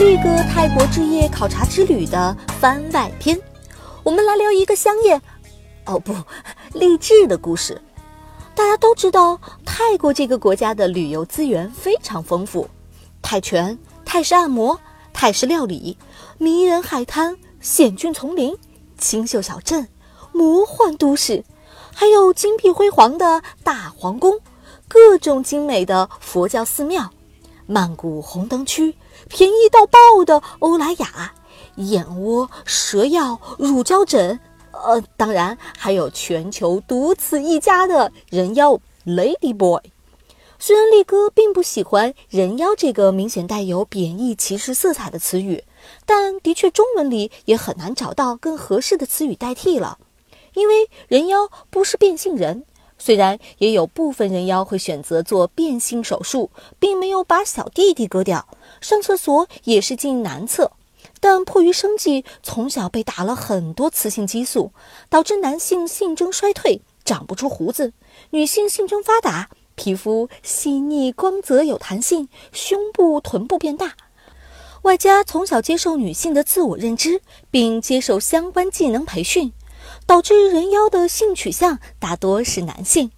力哥泰国置业考察之旅的番外篇，我们来聊一个香艳，哦不，励志的故事。大家都知道，泰国这个国家的旅游资源非常丰富，泰拳、泰式按摩、泰式料理、迷人海滩、险峻丛林、清秀小镇、魔幻都市，还有金碧辉煌的大皇宫，各种精美的佛教寺庙。曼谷红灯区，便宜到爆的欧莱雅，燕窝、蛇药、乳胶枕，呃，当然还有全球独此一家的人妖 Lady Boy。虽然力哥并不喜欢“人妖”这个明显带有贬义歧视色彩的词语，但的确中文里也很难找到更合适的词语代替了，因为人妖不是变性人。虽然也有部分人妖会选择做变性手术，并没有把小弟弟割掉，上厕所也是进男厕，但迫于生计，从小被打了很多雌性激素，导致男性性征衰退，长不出胡子；女性性征发达，皮肤细腻光泽有弹性，胸部臀部变大，外加从小接受女性的自我认知，并接受相关技能培训。导致人妖的性取向大多是男性，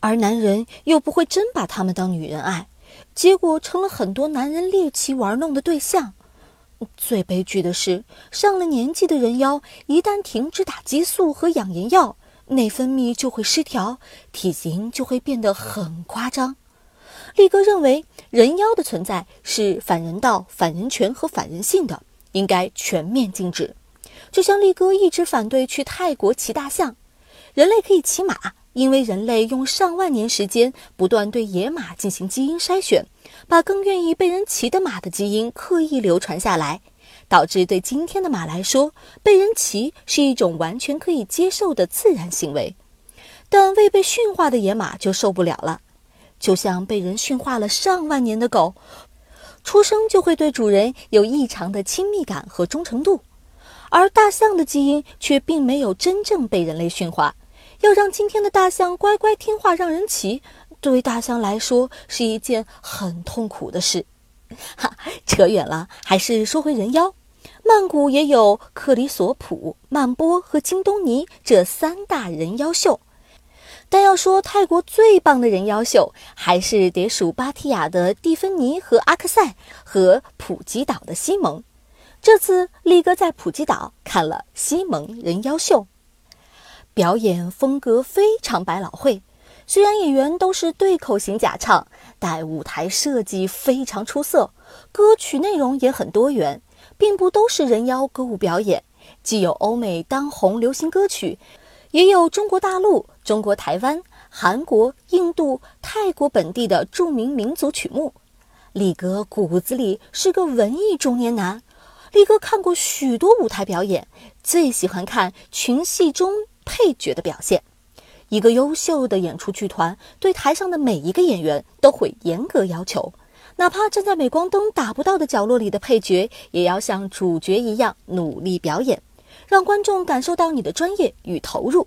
而男人又不会真把他们当女人爱，结果成了很多男人猎奇玩弄的对象。最悲剧的是，上了年纪的人妖一旦停止打激素和养颜药，内分泌就会失调，体型就会变得很夸张。力哥认为，人妖的存在是反人道、反人权和反人性的，应该全面禁止。就像力哥一直反对去泰国骑大象，人类可以骑马，因为人类用上万年时间不断对野马进行基因筛选，把更愿意被人骑的马的基因刻意流传下来，导致对今天的马来说，被人骑是一种完全可以接受的自然行为。但未被驯化的野马就受不了了，就像被人驯化了上万年的狗，出生就会对主人有异常的亲密感和忠诚度。而大象的基因却并没有真正被人类驯化，要让今天的大象乖乖听话让人骑，对大象来说是一件很痛苦的事。哈，扯远了，还是说回人妖。曼谷也有克里索普、曼波和金东尼这三大人妖秀，但要说泰国最棒的人妖秀，还是得数芭提雅的蒂芬尼和阿克塞和普吉岛的西蒙。这次力哥在普吉岛看了西蒙人妖秀，表演风格非常百老汇。虽然演员都是对口型假唱，但舞台设计非常出色，歌曲内容也很多元，并不都是人妖歌舞表演，既有欧美当红流行歌曲，也有中国大陆、中国台湾、韩国、印度、泰国本地的著名民族曲目。力哥骨子里是个文艺中年男。力哥看过许多舞台表演，最喜欢看群戏中配角的表现。一个优秀的演出剧团对台上的每一个演员都会严格要求，哪怕站在镁光灯打不到的角落里的配角，也要像主角一样努力表演，让观众感受到你的专业与投入。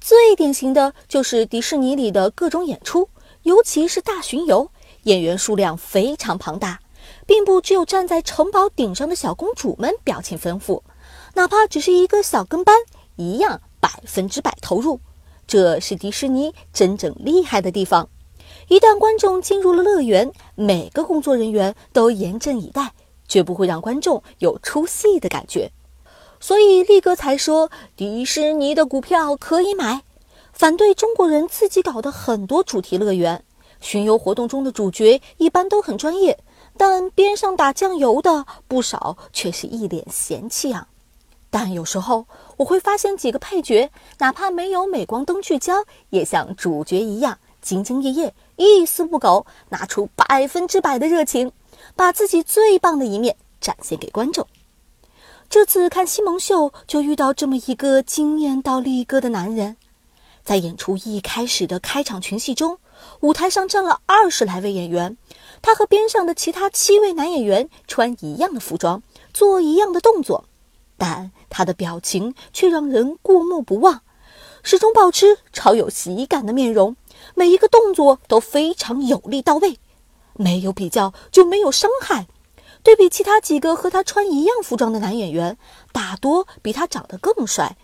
最典型的就是迪士尼里的各种演出，尤其是大巡游，演员数量非常庞大。并不只有站在城堡顶上的小公主们表情丰富，哪怕只是一个小跟班，一样百分之百投入。这是迪士尼真正厉害的地方。一旦观众进入了乐园，每个工作人员都严阵以待，绝不会让观众有出戏的感觉。所以力哥才说迪士尼的股票可以买，反对中国人自己搞的很多主题乐园。巡游活动中的主角一般都很专业。但边上打酱油的不少，却是一脸嫌弃啊。但有时候我会发现几个配角，哪怕没有镁光灯聚焦，也像主角一样兢兢业业，一丝不苟，拿出百分之百的热情，把自己最棒的一面展现给观众。这次看西蒙秀，就遇到这么一个惊艳到力哥的男人。在演出一开始的开场群戏中，舞台上站了二十来位演员。他和边上的其他七位男演员穿一样的服装，做一样的动作，但他的表情却让人过目不忘，始终保持超有喜感的面容，每一个动作都非常有力到位，没有比较就没有伤害。对比其他几个和他穿一样服装的男演员，大多比他长得更帅，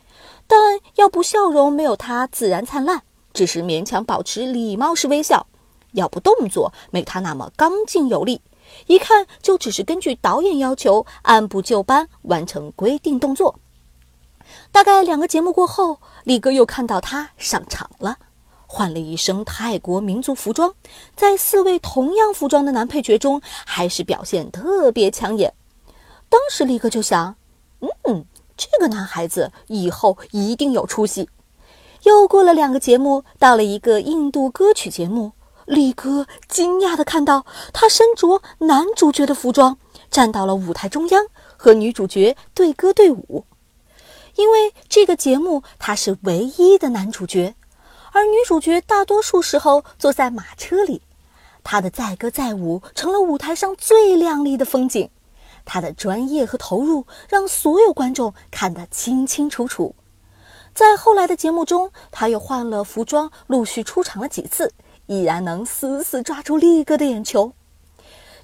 但要不笑容没有他自然灿烂，只是勉强保持礼貌式微笑；要不动作没他那么刚劲有力，一看就只是根据导演要求按部就班完成规定动作。大概两个节目过后，力哥又看到他上场了。换了一身泰国民族服装，在四位同样服装的男配角中，还是表现特别抢眼。当时力哥就想：“嗯，这个男孩子以后一定有出息。”又过了两个节目，到了一个印度歌曲节目，力哥惊讶地看到他身着男主角的服装，站到了舞台中央，和女主角对歌对舞。因为这个节目他是唯一的男主角。而女主角大多数时候坐在马车里，他的载歌载舞成了舞台上最亮丽的风景。他的专业和投入让所有观众看得清清楚楚。在后来的节目中，他又换了服装，陆续出场了几次，依然能死死抓住力哥的眼球。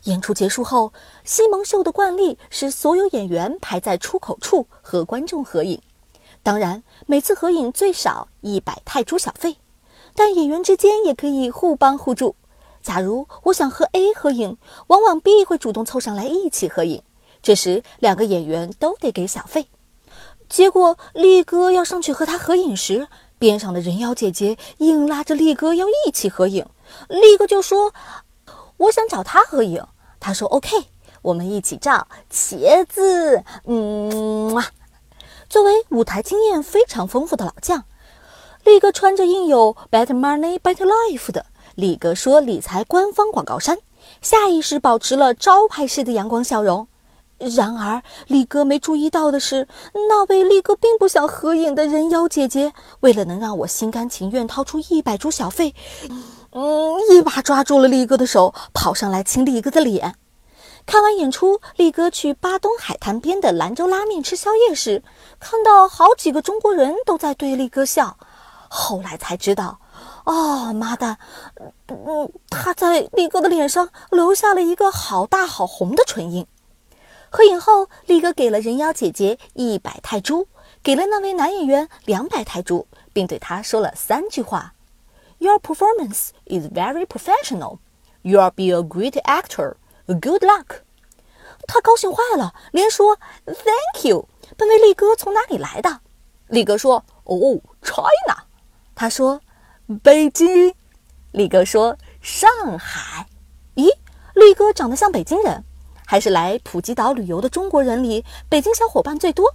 演出结束后，西蒙秀的惯例是所有演员排在出口处和观众合影。当然，每次合影最少一百泰铢小费，但演员之间也可以互帮互助。假如我想和 A 合影，往往 B 会主动凑上来一起合影，这时两个演员都得给小费。结果力哥要上去和他合影时，边上的人妖姐姐硬拉着力哥要一起合影，力哥就说：“我想找他合影。”他说：“OK，我们一起照茄子。”嗯。作为舞台经验非常丰富的老将，力哥穿着印有 “Better Money, Better Life” 的力哥说理财官方广告衫，下意识保持了招牌式的阳光笑容。然而，力哥没注意到的是，那位力哥并不想合影的人妖姐姐，为了能让我心甘情愿掏出一百株小费，嗯，一把抓住了力哥的手，跑上来亲力哥的脸。看完演出，力哥去巴东海滩边的兰州拉面吃宵夜时，看到好几个中国人都在对力哥笑。后来才知道，哦，妈蛋，嗯，他在力哥的脸上留下了一个好大好红的唇印。合影后，力哥给了人妖姐姐一百泰铢，给了那位男演员两百泰铢，并对他说了三句话：“Your performance is very professional. You'll be a great actor.” Good luck！他高兴坏了，连说 Thank you。本位力哥从哪里来的？力哥说：“哦，China。”他说：“北京。”力哥说：“上海。”咦，力哥长得像北京人，还是来普吉岛旅游的中国人里，北京小伙伴最多。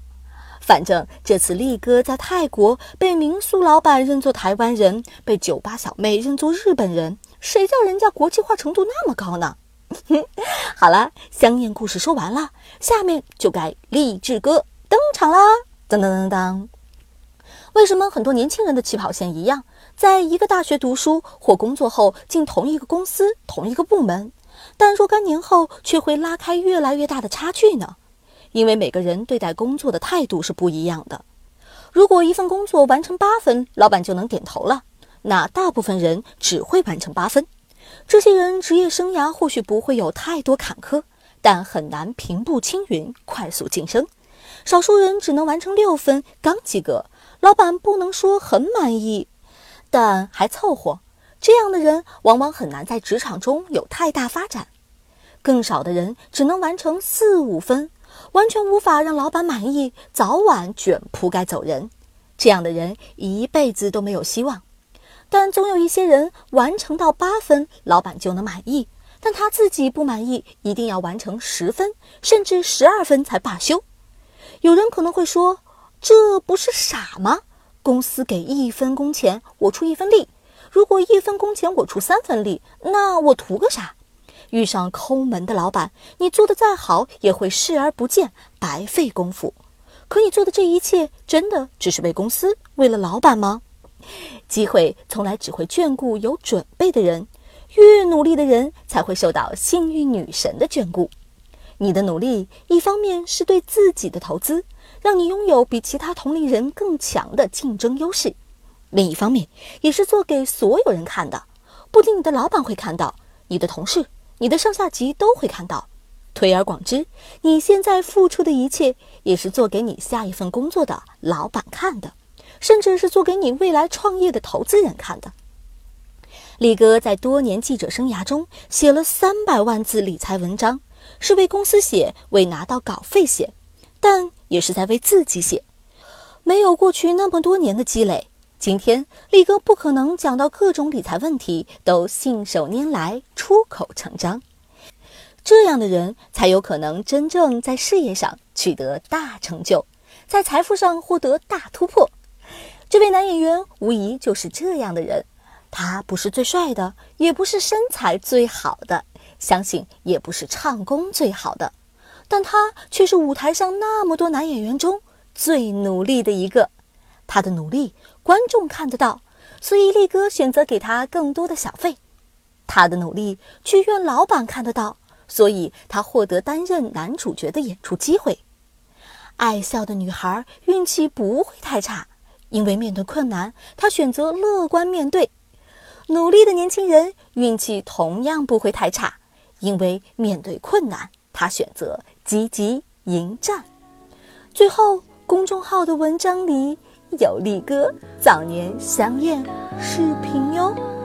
反正这次力哥在泰国被民宿老板认作台湾人，被酒吧小妹认作日本人，谁叫人家国际化程度那么高呢？好了，香艳故事说完了，下面就该励志哥登场啦！噔噔噔噔。为什么很多年轻人的起跑线一样，在一个大学读书或工作后进同一个公司、同一个部门，但若干年后却会拉开越来越大的差距呢？因为每个人对待工作的态度是不一样的。如果一份工作完成八分，老板就能点头了，那大部分人只会完成八分。这些人职业生涯或许不会有太多坎坷，但很难平步青云、快速晋升。少数人只能完成六分刚及格，老板不能说很满意，但还凑合。这样的人往往很难在职场中有太大发展。更少的人只能完成四五分，完全无法让老板满意，早晚卷铺盖走人。这样的人一辈子都没有希望。但总有一些人完成到八分，老板就能满意；但他自己不满意，一定要完成十分，甚至十二分才罢休。有人可能会说：“这不是傻吗？公司给一分工钱，我出一分力；如果一分工钱我出三分力，那我图个啥？”遇上抠门的老板，你做的再好也会视而不见，白费功夫。可你做的这一切，真的只是为公司、为了老板吗？机会从来只会眷顾有准备的人，越努力的人才会受到幸运女神的眷顾。你的努力，一方面是对自己的投资，让你拥有比其他同龄人更强的竞争优势；另一方面，也是做给所有人看的。不仅你的老板会看到，你的同事、你的上下级都会看到。推而广之，你现在付出的一切，也是做给你下一份工作的老板看的，甚至是做给你未来创业的投资人看的。力哥在多年记者生涯中写了三百万字理财文章，是为公司写，为拿到稿费写，但也是在为自己写。没有过去那么多年的积累，今天力哥不可能讲到各种理财问题都信手拈来、出口成章。这样的人才有可能真正在事业上取得大成就，在财富上获得大突破。这位男演员无疑就是这样的人。他不是最帅的，也不是身材最好的，相信也不是唱功最好的，但他却是舞台上那么多男演员中最努力的一个。他的努力，观众看得到，所以力哥选择给他更多的小费。他的努力，剧院老板看得到。所以，他获得担任男主角的演出机会。爱笑的女孩运气不会太差，因为面对困难，她选择乐观面对。努力的年轻人运气同样不会太差，因为面对困难，他选择积极迎战。最后，公众号的文章里有力哥早年相恋视频哟。